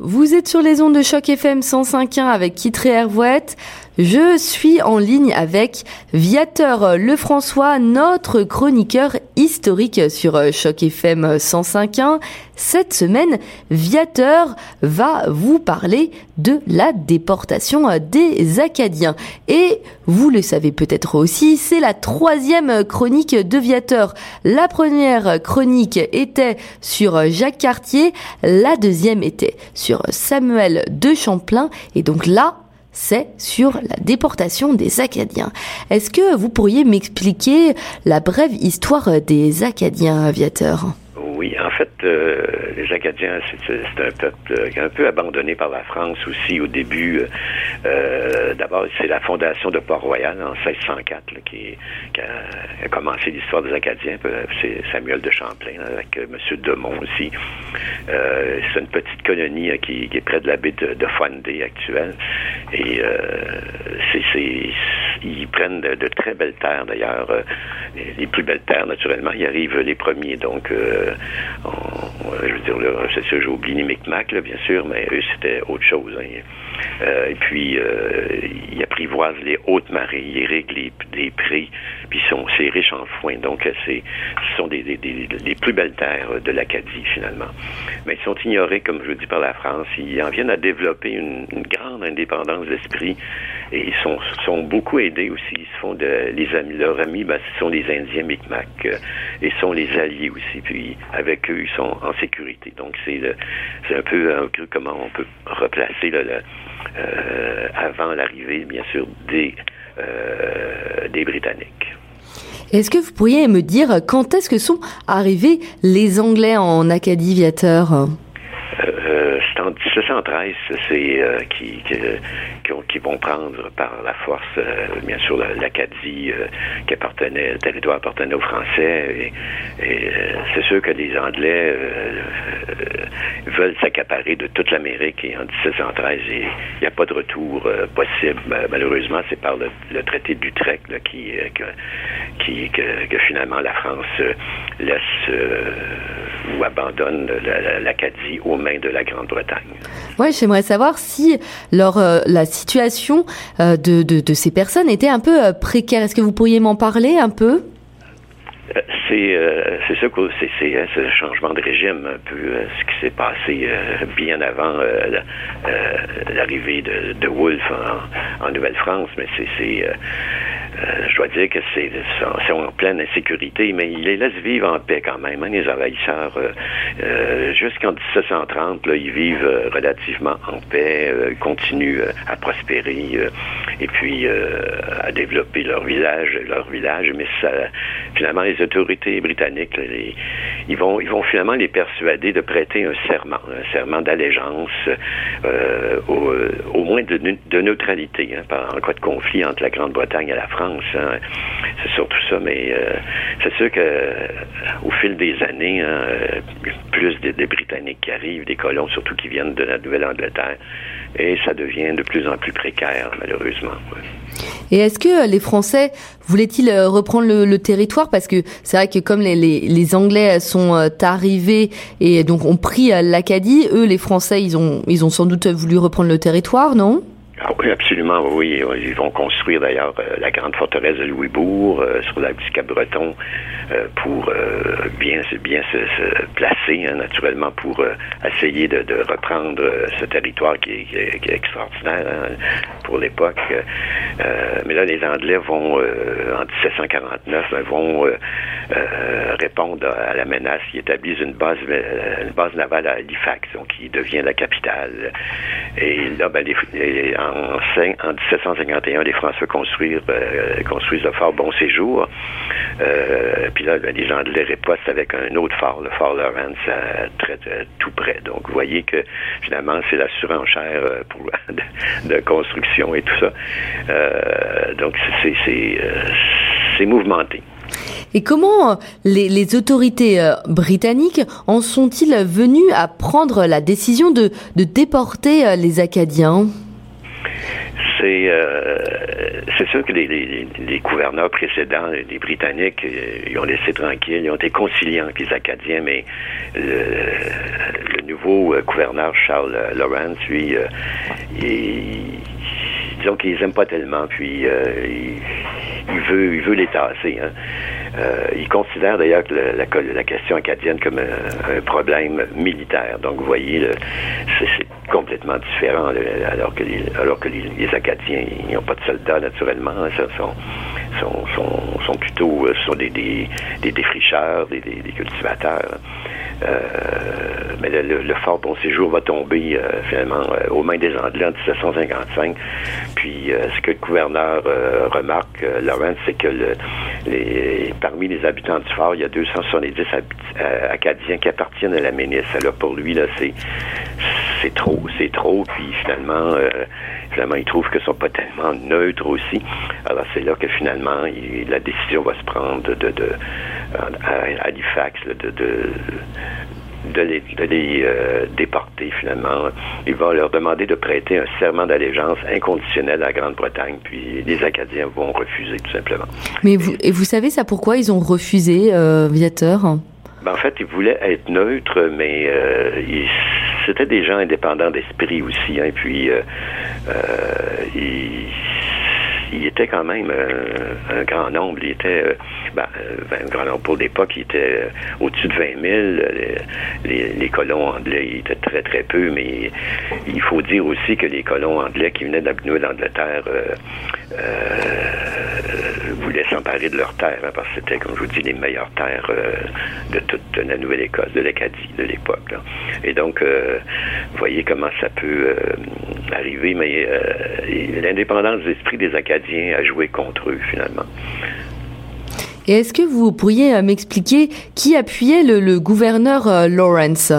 Vous êtes sur les ondes de choc FM 105.1 avec Kitré Hervouette. Je suis en ligne avec Viateur Lefrançois, notre chroniqueur historique sur Choc FM 105.1. Cette semaine, Viateur va vous parler de la déportation des Acadiens. Et vous le savez peut-être aussi, c'est la troisième chronique de Viateur. La première chronique était sur Jacques Cartier, la deuxième était sur Samuel de Champlain. Et donc là, c'est sur la déportation des Acadiens. Est-ce que vous pourriez m'expliquer la brève histoire des Acadiens aviateurs euh, les Acadiens, c'est un peuple un peu abandonné par la France aussi au début. Euh, D'abord, c'est la fondation de Port-Royal en 1604 qui, a, commencé l'histoire des Acadiens. C'est Samuel de Champlain avec euh, M. Demont aussi. Euh, c'est une petite colonie qui, est près de la baie de, de Fondé actuelle. Et euh, c'est ils prennent de, de, très belles terres d'ailleurs, les, plus belles terres naturellement. Ils arrivent les premiers, donc on, je veux dire, c'est ça, j'ai oublié les Micmacs, là, bien sûr, mais eux, c'était autre chose. Hein. Euh, et puis, euh, ils apprivoisent les hautes marées, ils règlent les, les prix, puis sont, c'est riche en foin. Donc, c'est, ce sont des, des, des, plus belles terres de l'Acadie, finalement. Mais ils sont ignorés, comme je le dis, par la France. Ils en viennent à développer une, une grande indépendance d'esprit et ils sont, sont beaucoup aidés aussi. Ils se font de, les amis, leurs amis, ben, ce sont les Indiens Micmacs euh, et sont les alliés aussi. Puis, avec eux, ils sont en sécurité. Donc, c'est, c'est un peu, un peu comment on peut replacer euh, avant l'arrivée, bien sûr, des, euh, des Britanniques. Est-ce que vous pourriez me dire quand est-ce que sont arrivés les Anglais en Acadie Viateur c'est en 1713, c'est euh, qui, vont prendre par la force, euh, bien sûr, l'Acadie euh, qui appartenait, le territoire appartenait aux Français. C'est sûr que les Anglais veulent s'accaparer de toute l'Amérique. Et en 1713, il n'y a pas de retour possible. Malheureusement, c'est par le, traité d'Utrecht qui, qui que, finalement la France laisse ou abandonne l'Acadie aux mains de la Grande-Bretagne. Oui, j'aimerais savoir si leur, euh, la situation euh, de, de, de, ces personnes était un peu euh, précaire. Est-ce que vous pourriez m'en parler un peu? C'est euh, c'est ça que c'est c'est hein, ce changement de régime un peu euh, ce qui s'est passé euh, bien avant l'arrivée de, de Wolfe en, en Nouvelle-France mais c'est c'est je dois dire que c'est en pleine insécurité, mais il les laisse vivre en paix quand même. Hein, les envahisseurs, jusqu'en 1730, là, ils vivent relativement en paix, continuent à prospérer et puis à développer leur village, leur village, mais ça, finalement, les autorités britanniques, les, ils vont, ils vont finalement les persuader de prêter un serment, un serment d'allégeance, euh, au, au, moins de, de neutralité, hein, en cas de conflit entre la Grande-Bretagne et la France. Hein. C'est surtout ça, mais euh, c'est sûr que au fil des années, hein, plus des, Britanniques qui arrivent, des colons surtout qui viennent de la Nouvelle-Angleterre, et ça devient de plus en plus précaire, malheureusement. Et est-ce que les Français voulaient-ils reprendre le, territoire? Parce que c'est vrai que comme les, les, les, Anglais sont arrivés et donc ont pris l'Acadie, eux, les Français, ils ont, ils ont sans doute voulu reprendre le territoire, non? Ah oui, absolument, oui. Ils vont construire d'ailleurs euh, la grande forteresse de Louisbourg euh, sur la du Cap-Breton euh, pour bien, bien se, placer, hein, naturellement, pour essayer de, reprendre ce territoire qui est, extraordinaire hein, pour l'époque. mais là, les Anglais vont, en 1749, ben, vont répondre à la menace. Ils établissent une base, une base navale à Halifax, donc qui devient la capitale. Et là, ben, les, les en, en 1751, les Français construisent, euh, construisent le fort Bon Séjour. Euh, puis là, les Anglais ripostent avec un autre fort, le fort Lawrence, très, très, tout près. Donc, vous voyez que finalement, c'est la surenchère euh, pour, de, construction et tout ça. Euh, donc, c'est mouvementé. Et comment les, autorités euh, britanniques en sont-ils venus à prendre la décision de, déporter euh, les Acadiens? C'est c'est sûr que les, gouverneurs précédents, les Britanniques, ils ont laissé tranquille, ils ont été conciliants avec les Acadiens, mais le, nouveau gouverneur Charles Lawrence, lui, il, disons qu'ils aiment pas tellement, puis veut il veut les tasser. Hein. Euh, il considère d'ailleurs que la, question acadienne comme un, problème militaire. Donc, vous voyez, c'est complètement différent alors que les, alors que les, Acadiens n'ont pas de soldats naturellement. Hein, sont, sont, sont, sont, plutôt euh, sont des, des, des défricheurs, des, des cultivateurs. Euh, mais le, fort bon séjour va tomber euh, finalement euh, aux mains des Anglais en 1755. Puis ce que le gouverneur remarque, Lawrence, c'est que les, parmi les habitants du fort, il y a 270 Acadiens qui appartiennent à la ministre. Alors pour lui, là, c'est c'est trop, c'est trop. Puis finalement, finalement, il trouve que sont pas tellement neutres aussi. Alors c'est là que finalement, la décision va se prendre de, de, à, Halifax de, de de les, de les euh, déporter finalement. Il va leur demander de prêter un serment d'allégeance inconditionnel à la Grande-Bretagne, puis les Acadiens vont refuser tout simplement. Mais vous, et vous savez ça pourquoi ils ont refusé, euh, Viateur? Ben, En fait, ils voulaient être neutres, mais euh, c'était des gens indépendants d'esprit aussi, hein, puis euh, ils il était quand même euh, un grand nombre. Il était, euh, ben, euh, un grand nombre pour l'époque, il était au-dessus de 20 000. Les, colons anglais étaient très, très peu, mais il faut dire aussi que les colons anglais qui venaient de la Nouvelle-Angleterre voulaient s'emparer de leurs terres, hein, parce que c'était, comme je vous dis, les meilleures terres de toute la Nouvelle-Écosse, de l'Acadie de l'époque. Et donc, vous voyez comment ça peut arriver, mais l'indépendance d'esprit des Acadiens à jouer contre eux finalement. Et est-ce que vous pourriez euh, m'expliquer qui appuyait le, gouverneur euh, Lawrence?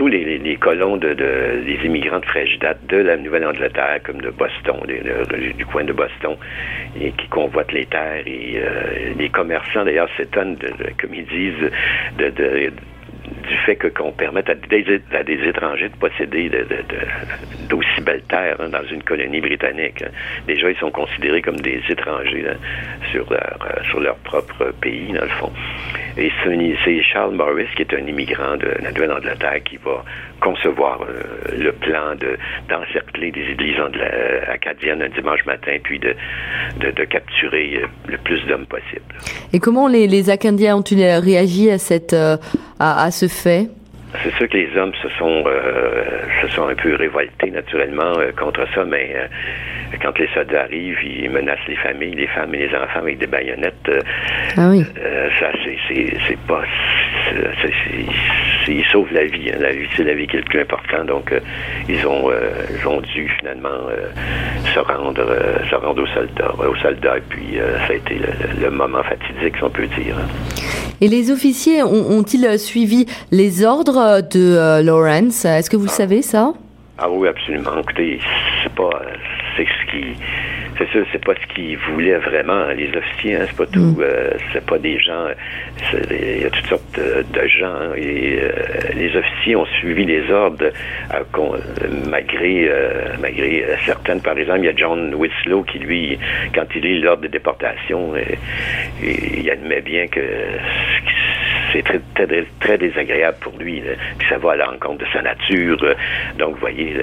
Surtout les, colons de, des immigrants de fraîche date de la Nouvelle-Angleterre, comme de Boston, du coin de Boston, et qui convoitent les terres. Et euh, les commerçants, d'ailleurs, s'étonnent, comme ils disent, de, du fait que qu'on permette à des, étrangers de posséder d'aussi belles terres hein, dans une colonie britannique. Hein. Déjà, ils sont considérés comme des étrangers sur leur euh, sur leur propre pays, dans le fond. Et c'est Charles Morris, qui est un immigrant de la Nouvelle-Angleterre, qui va concevoir euh, le plan de d'encercler des églises euh, acadiennes un dimanche matin, puis de, de, capturer le plus d'hommes possible. Et comment les Acadiens ont-ils réagi à cette à, à ce fait? C'est sûr que les hommes se sont euh, se sont un peu révoltés naturellement euh, contre ça, mais euh, quand les soldats arrivent, ils menacent les familles, les femmes et les enfants avec des baïonnettes. ah oui. ça, c'est c'est pas ils sauvent la vie. Hein. La vie, c'est la vie qui est le plus important. Donc, ils ont ils ont dû finalement se rendre se rendre aux soldats, aux soldats. Et puis, ça a été le, moment fatidique, si on peut dire. Hein. Et les officiers ont-ils euh, suivi les ordres de euh, Lawrence? Est-ce que vous le savez, ça? Ah oui, absolument. Écoutez, c'est pas... C'est ce qui c'est sûr, c'est pas ce qu'ils voulaient vraiment. Les officiers, hein, c'est pas tout. Mm. Euh, c'est pas des gens. Il y a toutes sortes de, gens. Hein, et les officiers ont suivi les ordres malgré malgré certaines. Par exemple, il y a John Winslow qui lui, quand il lit l'ordre de déportation, il admet bien que c'est très, très, très, désagréable pour lui. Puis ça va à l'encontre de sa nature. donc, vous voyez,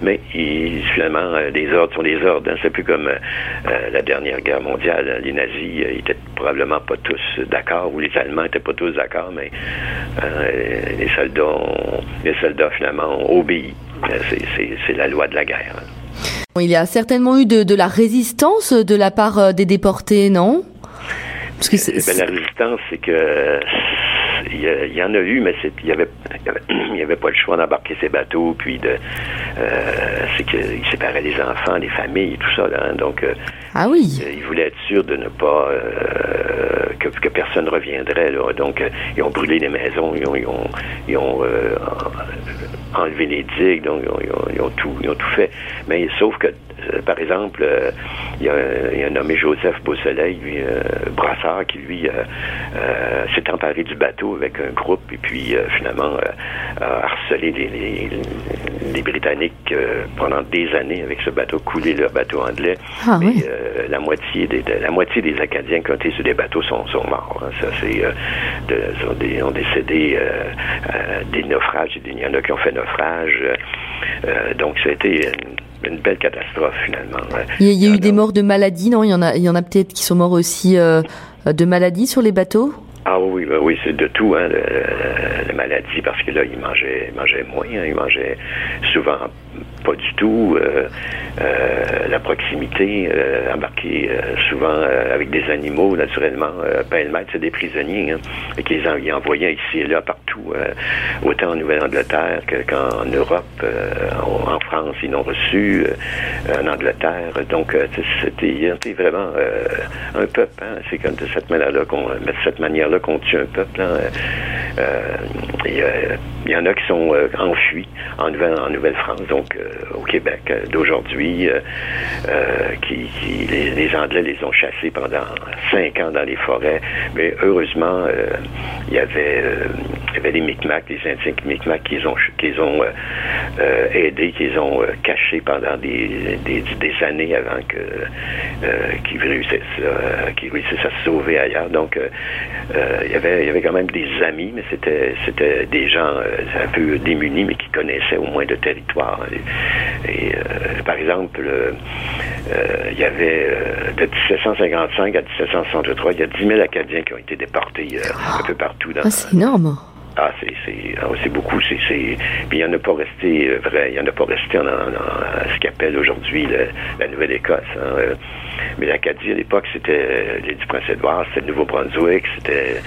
mais il, finalement, les ordres sont les ordres. c'est plus comme euh, la dernière guerre mondiale. Les nazis euh, étaient probablement pas tous d'accord, ou les Allemands étaient pas tous d'accord, mais euh, les soldats, les soldats finalement ont obéi. C'est la loi de la guerre. Il y a certainement eu de, de la résistance de la part des déportés, non? Parce que eh ben, la résistance, c'est que il y, en a eu, mais il y avait, y avait pas le choix d'embarquer ces bateaux, puis de, euh, c'est qu'ils séparaient les enfants, les familles, tout ça, là, hein. donc. Euh, ah oui. Euh, ils voulaient être sûrs de ne pas que, que, personne reviendrait, là, donc ils ont brûlé les maisons, ils ont, ils ont, ils ont enlevé les digues, donc ils ont, ils ont, tout, ils ont tout fait, mais sauf que par exemple, il y, a, un nommé Joseph Beausoleil, lui, brassard, qui lui s'est emparé du bateau avec un groupe et puis finalement a harcelé les, les, Britanniques pendant des années avec ce bateau, coulé leur bateau anglais. Ah, la moitié des la moitié des Acadiens qui ont été sur des bateaux sont, sont morts. Hein. Ça, c'est ont, décédé des naufrages. Il y en a qui ont fait naufrage. Donc, ça a été une, belle catastrophe, finalement. Il y a, eu des morts de maladie, non? Il y en a, il y en a peut-être qui sont morts aussi euh, de maladie sur les bateaux? Ah oui, ben oui, c'est de tout, hein, la maladie, parce que là, ils mangeaient, mangeaient moins, hein, ils mangeaient souvent pas du tout. Euh, euh, la proximité, euh, embarquer souvent avec des animaux, naturellement, pas le maître, c'est des prisonniers, hein, et qu'ils en, envoyaient ici et là partout, autant en Nouvelle-Angleterre qu'en Europe, en, France, ils l'ont reçu, en Angleterre. Donc, c'était vraiment un peuple. Hein, c'est comme de cette manière-là qu'on, cette manière-là qu'on tue un peuple. Hein, il y, en a qui sont enfuis en Nouvelle-France, donc euh, au Québec euh, d'aujourd'hui, euh, qui, les, Anglais les ont chassés pendant cinq ans dans les forêts. Mais heureusement, il y avait des Micmacs, des Indiens Micmacs qui les ont, aidés, qui les ont cachés pendant des, des, années avant que qu'ils réussissent, à se sauver ailleurs. Donc, il y avait quand même des amis, mais c'était c'était des gens un peu démunis, mais qui connaissaient au moins le territoire. Et euh, par exemple, euh, il y avait euh, de 1755 à 1763, il y a 10 000 Acadiens qui ont été déportés un peu partout. Dans, ah, c'est énorme. Ah, c'est ah, c'est beaucoup. C'est puis il n'y en a pas resté vrai. Il n'y en a pas resté en, ce qu'appelle aujourd'hui la Nouvelle-Écosse. Hein, mais l'Acadie à l'époque c'était l'île du Prince-Édouard, c'était le Nouveau-Brunswick, c'était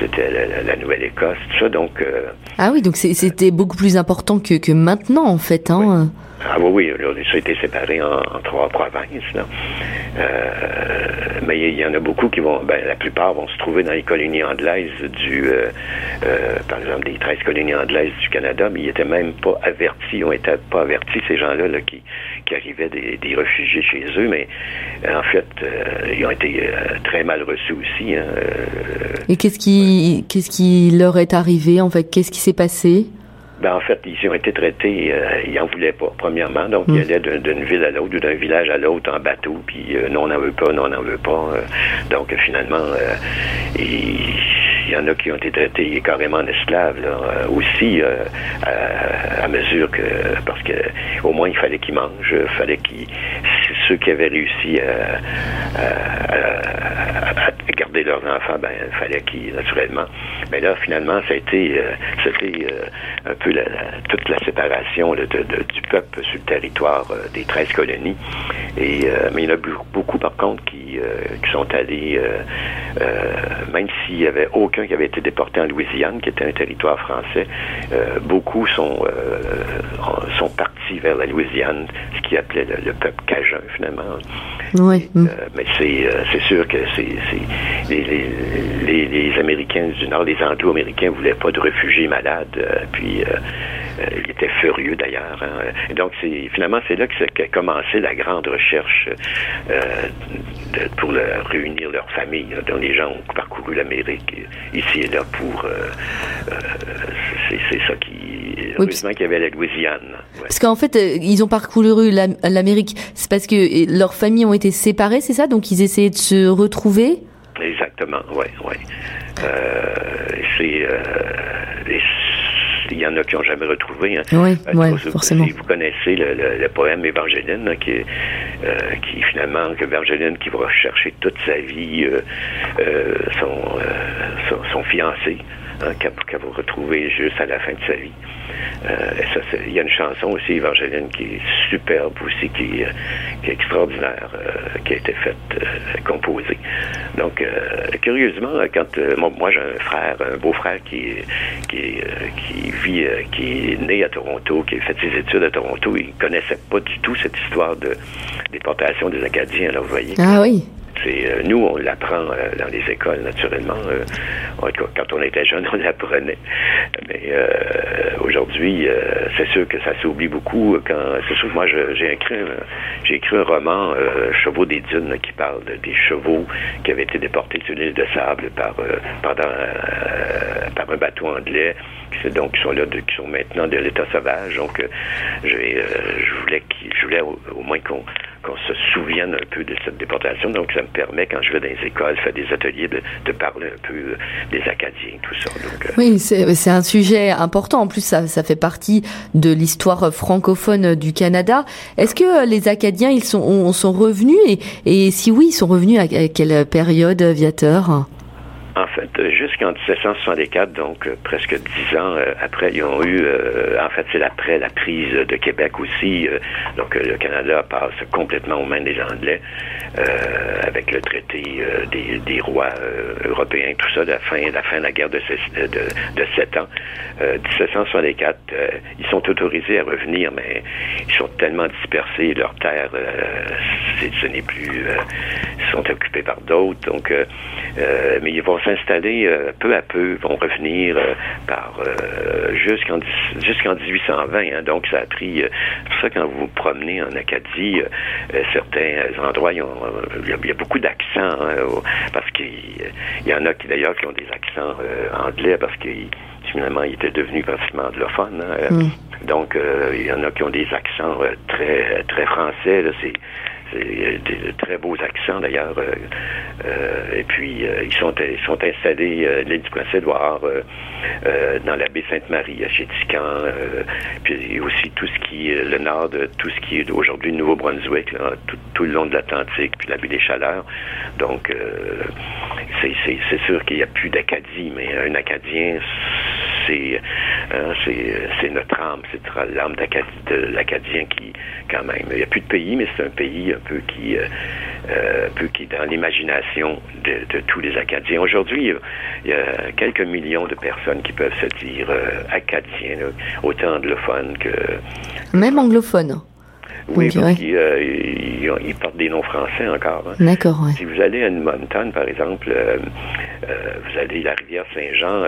c'était la, Nouvelle-Écosse, tout ça. Donc ah oui, donc c'était beaucoup plus important que, que maintenant en fait. Hein. Ah oui, oui, ça a été séparé en, trois provinces. Euh, mais il y, en a beaucoup qui vont, ben, la plupart vont se trouver dans les colonies anglaises du, euh, euh, par exemple, des 13 colonies anglaises du Canada, mais ils n'étaient même pas avertis, ils ont été pas avertis, ces gens-là là, qui, qui arrivaient des, des, réfugiés chez eux, mais en fait, ils ont été très mal reçus aussi. Hein, Et qu'est-ce qui, qu'est-ce qui leur est arrivé, en fait? Qu'est-ce qui s'est passé? Ben, en fait, ils ont été traités, euh, ils n'en voulaient pas, premièrement. Donc, ils mm. allaient d'une ville à l'autre ou d'un village à l'autre en bateau, puis euh, non, on n'en veut pas, non, on n'en veut pas. Euh. donc, finalement, il y en a qui ont été traités carrément en esclaves, là, aussi, à, mesure que, parce que au moins, il fallait qu'ils mangent, il fallait qu'ils, ceux qui avaient réussi à, garder leurs enfants, ben, il fallait qu'ils, naturellement. Mais là, finalement, ça a été, c'était un peu toute la séparation du peuple sur le territoire euh, des 13 colonies. Et, euh, mais il y en a beaucoup, par contre, qui, euh, qui sont allés, même s'il n'y avait aucun qui avait été déporté en Louisiane, qui était un territoire français, beaucoup sont, sont partis vers la Louisiane, ce qui appelait le, peuple cajun, finalement. Oui. mais c'est sûr que c'est les, les, les, Américains du Nord, les Anglo-Américains voulaient pas de réfugiés malades, puis euh, il était furieux d'ailleurs. Hein. Donc, c'est finalement, c'est là que, a commencé la grande recherche euh, pour réunir leur famille. dont les gens ont parcouru l'Amérique ici et là pour. Euh, c'est ça qui. heureusement qu'il y avait la Louisiane. Parce qu'en fait, ils ont parcouru l'Amérique. C'est parce que leurs familles ont été séparées, c'est ça? Donc, ils essayaient de se retrouver? Exactement, oui, oui. c'est il y en a qui n'ont jamais retrouvé. Hein. Oui, euh, forcément. Vous connaissez le, poème Évangeline, qui, euh, qui finalement, que Évangeline qui va chercher toute sa vie euh, son, son, fiancé, qu'elle va retrouver juste à la fin de sa vie. Euh, il y a une chanson aussi, Evangeline, qui est superbe aussi, qui, est extraordinaire, euh, qui a été faite, euh, composée. Donc, curieusement, quand moi, j'ai un frère, un beau-frère qui, vit, qui est né à Toronto, qui a fait ses études à Toronto, il connaissait pas du tout cette histoire de déportation des Acadiens, là, vous voyez. Ah oui. C'est nous, on l'apprend dans les écoles, naturellement. quand on était jeune, on l'apprenait. Mais aujourd'hui, c'est sûr que ça s'oublie beaucoup. Quand c'est sûr que moi, j'ai écrit, j'ai écrit un roman, Chevaux des dunes, qui parle des chevaux qui avaient été déportés sur l'île de Sable par pendant par un bateau anglais donc qui sont là, qui sont maintenant de l'état sauvage. Donc, euh, je, euh, je, voulais, je voulais au, moins qu'on qu'on se souvienne un peu de cette déportation. Donc, ça me permet, quand je vais dans les écoles, faire des ateliers, de, parler un peu euh, des Acadiens, tout ça. Donc, oui, c'est un sujet important. En plus, ça, ça fait partie de l'histoire francophone du Canada. Est-ce que les Acadiens, ils sont, revenus? Et, et si oui, ils sont revenus à quelle période, Viateur? En fait, jusqu'en 1764, donc euh, presque dix ans euh, après, ils ont eu, euh, en fait, c'est après la prise de Québec aussi, donc le Canada passe complètement aux mains des Anglais avec le traité des, des, rois européens, tout ça, la fin, la fin de la guerre de, sept ans. 1764, ils sont autorisés à revenir, mais ils sont tellement dispersés, leurs terres, ce n'est plus, sont occupés par d'autres, donc, mais ils vont s'installer euh, peu à peu, vont revenir euh, par euh, jusqu'en jusqu'en 1820. Hein. donc ça a pris. c'est pour ça quand vous vous promenez en Acadie, certains endroits, il y, a, beaucoup d'accents hein, parce qu'il y en a qui d'ailleurs qui ont des accents anglais parce que finalement ils étaient devenus pratiquement anglophones. Hein. Mm. Donc il y en a qui ont des accents très très français. C'est des très beaux accents d'ailleurs. Euh, euh, et puis euh, ils sont ils sont installés l'île du Prince-Édouard, dans la baie Sainte-Marie à Chétican, puis aussi tout ce qui est le nord de tout ce qui est aujourd'hui Nouveau-Brunswick, tout, tout, le long de l'Atlantique, puis la baie des Chaleurs. Donc c'est sûr qu'il n'y a plus d'Acadie, mais un Acadien c'est hein, c'est notre âme, c'est l'âme de l'Acadien qui, quand même, il n'y a plus de pays, mais c'est un pays un peu qui, euh, euh, un peu qui est dans l'imagination de, tous les Acadiens. Aujourd'hui, il y a quelques millions de personnes qui peuvent se dire euh, Acadiens, autant anglophones que... Même anglophones oui, parce qu'ils euh, ils, portent des noms français encore. Hein. D'accord, oui. Si vous allez à Edmonton, par exemple, euh, euh, vous allez à la rivière Saint-Jean,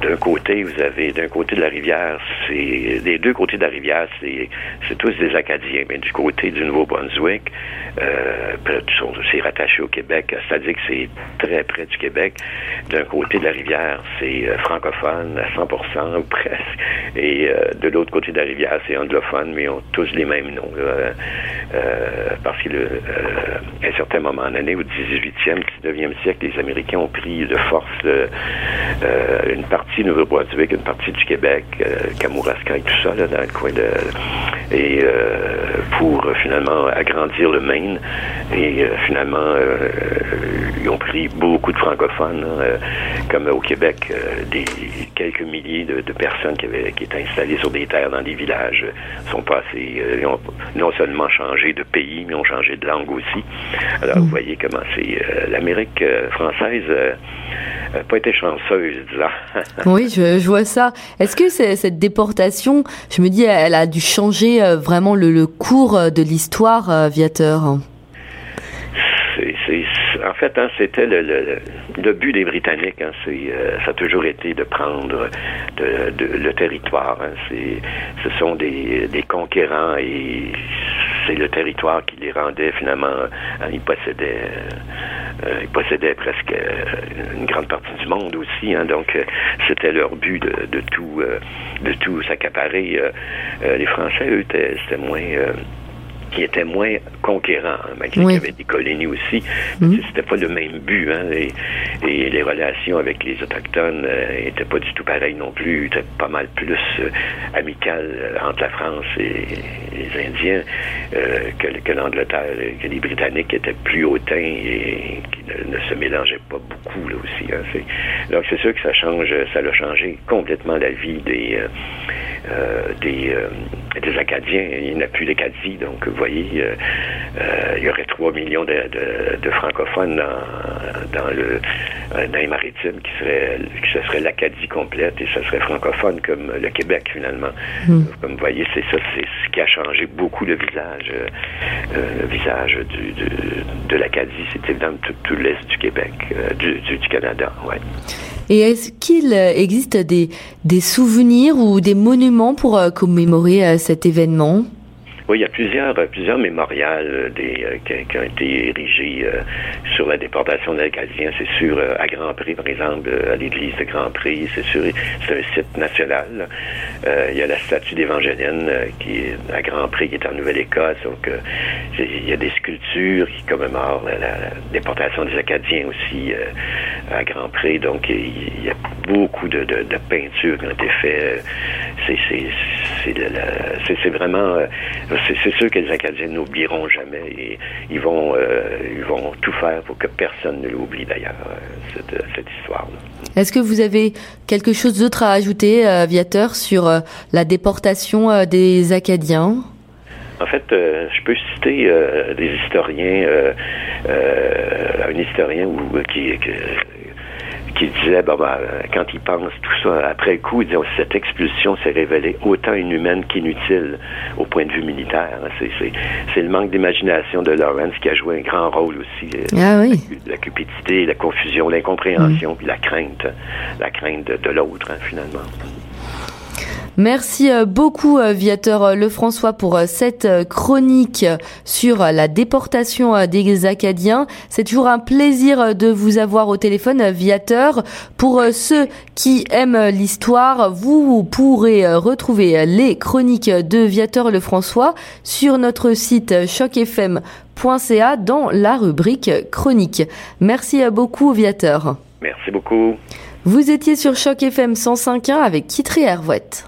d'un côté, vous avez, d'un côté de la rivière, c'est, des deux côtés de la rivière, c'est, c'est tous des Acadiens, mais du côté du Nouveau-Brunswick, c'est rattaché au Québec, c'est-à-dire que c'est très près du Québec. D'un côté de la rivière, c'est francophone à 100% ou presque, et de l'autre côté de la rivière, c'est anglophone, mais on tous les mêmes noms. Euh, euh, parce qu'à euh, un certain moment donné, au 18e, 19e siècle, les Américains ont pris de force une partie de Nouveau-Brunswick, une partie du Québec, Kamouraska et tout ça, dans le coin. Et pour finalement agrandir le Maine. Et finalement, ils ont pris beaucoup de francophones, hein, comme au Québec, des quelques milliers de, personnes qui, avaient, qui étaient installées sur des terres dans des villages sont passés euh, ils ont non seulement changé de pays, mais ont changé de langue aussi. Alors, vous mm. voyez comment c'est. Euh, L'Amérique euh, française n'a pas été chanceuse, disons. oui, je, vois ça. Est-ce que cette déportation, je me dis, elle a dû changer vraiment le, cours de l'histoire, Viateur en fait, hein, c'était le, but des Britanniques. Hein, ça a toujours été de prendre le territoire. Hein. ce sont des, conquérants et c'est le territoire qui les rendait finalement. Ils possédaient, euh, ils possédaient presque euh, une grande partie du monde aussi. Donc euh, c'était leur but de, tout, de tout s'accaparer. les Français, eux, c'était moins qui était moins conquérant, hein, malgré qu'il y avait des colonies aussi. Mm. C'était pas le même but. Hein, et, les relations avec les Autochtones n'étaient euh, pas du tout pareilles non plus. Étaient pas mal plus euh, amicales euh, entre la France et, les Indiens que, que l'Angleterre, que les Britanniques étaient plus hautains et qui ne, se mélangeaient pas beaucoup là aussi. Hein, donc c'est sûr que ça change, ça a changé complètement la vie des des, des Acadiens. Il n'y a plus d'Acadie, donc vous voyez, il y aurait 3 millions de, de, francophones dans, dans, le, dans les maritimes qui serait, ce serait l'Acadie complète et ce serait francophone comme le Québec finalement. Hmm. Comme vous voyez, c'est ça, c'est ce qui a changé beaucoup le visage, le visage du, de, l'Acadie. C'était dans tout, tout l'est du Québec, du, du, du Canada, ouais. Et est-ce qu'il existe des, des souvenirs ou des monuments pour euh, commémorer euh, cet événement? Oui, il y a plusieurs, euh, plusieurs mémorials euh, des, euh, qui, ont été érigés sur la déportation des Acadiens. C'est sûr, à Grand Prix, par exemple, à l'église de Grand Prix, c'est sûr, c'est un site national. il y a la statue d'Évangéline qui est à Grand Prix, qui est en Nouvelle-Écosse. Donc, il y a des sculptures qui commémorent la, déportation des Acadiens aussi à Grand Prix. Donc, il y a beaucoup de, de, de peintures qui ont été faites. C'est vraiment c'est sûr que les Acadiens n'oublieront jamais et ils vont, euh, ils vont tout faire pour que personne ne l'oublie d'ailleurs, euh, cette, cette histoire-là. Est-ce que vous avez quelque chose d'autre à ajouter, euh, Viateur, sur la déportation des Acadiens? En fait, je peux citer des historiens, un historien ou, qui, qui disait, ben, ben, quand il pense tout ça après coup, il dit, oh, cette expulsion s'est révélée autant inhumaine qu'inutile au point de vue militaire. C'est le manque d'imagination de Lawrence qui a joué un grand rôle aussi. Euh, ah oui. La, cupidité, la confusion, l'incompréhension, mm. puis la crainte, la crainte de, l'autre, hein, finalement. Merci euh, beaucoup, euh, Viateur euh, Lefrançois, pour cette chronique sur la déportation des Acadiens. C'est toujours un plaisir de vous avoir au téléphone, Viateur. Pour ceux qui aiment l'histoire, vous pourrez retrouver les chroniques de Viateur Lefrançois sur notre site chocfm.ca dans la rubrique chronique. Merci beaucoup, Viateur. Merci beaucoup. Vous étiez sur Choc FM 105.1 avec Kitri Hervouette.